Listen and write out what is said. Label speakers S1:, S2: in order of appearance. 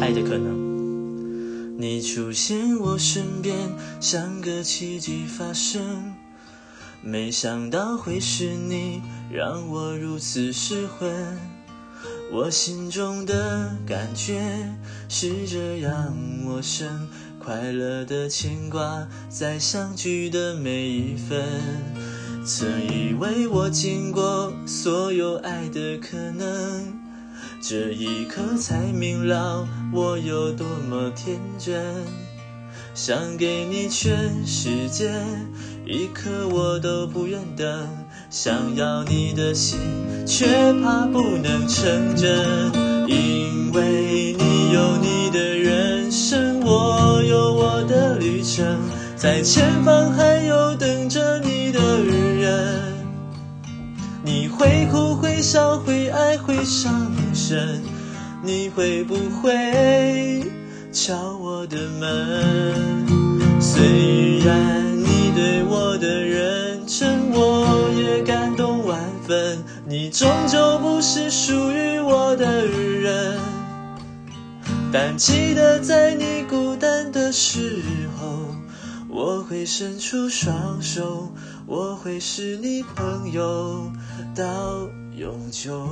S1: 爱的可能，你出现我身边，像个奇迹发生。没想到会是你，让我如此失魂。我心中的感觉是这样陌生，快乐的牵挂在相聚的每一分。曾以为我见过所有爱的可能，这一刻才明了我有多么天真。想给你全世界，一刻我都不愿等。想要你的心，却怕不能成真。因为你有你的人生，我有我的旅程，在前方还有等着你的人。你会哭会笑会爱会伤你会不会？敲我的门，虽然你对我的认真，我也感动万分。你终究不是属于我的人，但记得在你孤单的时候，我会伸出双手，我会是你朋友到永久。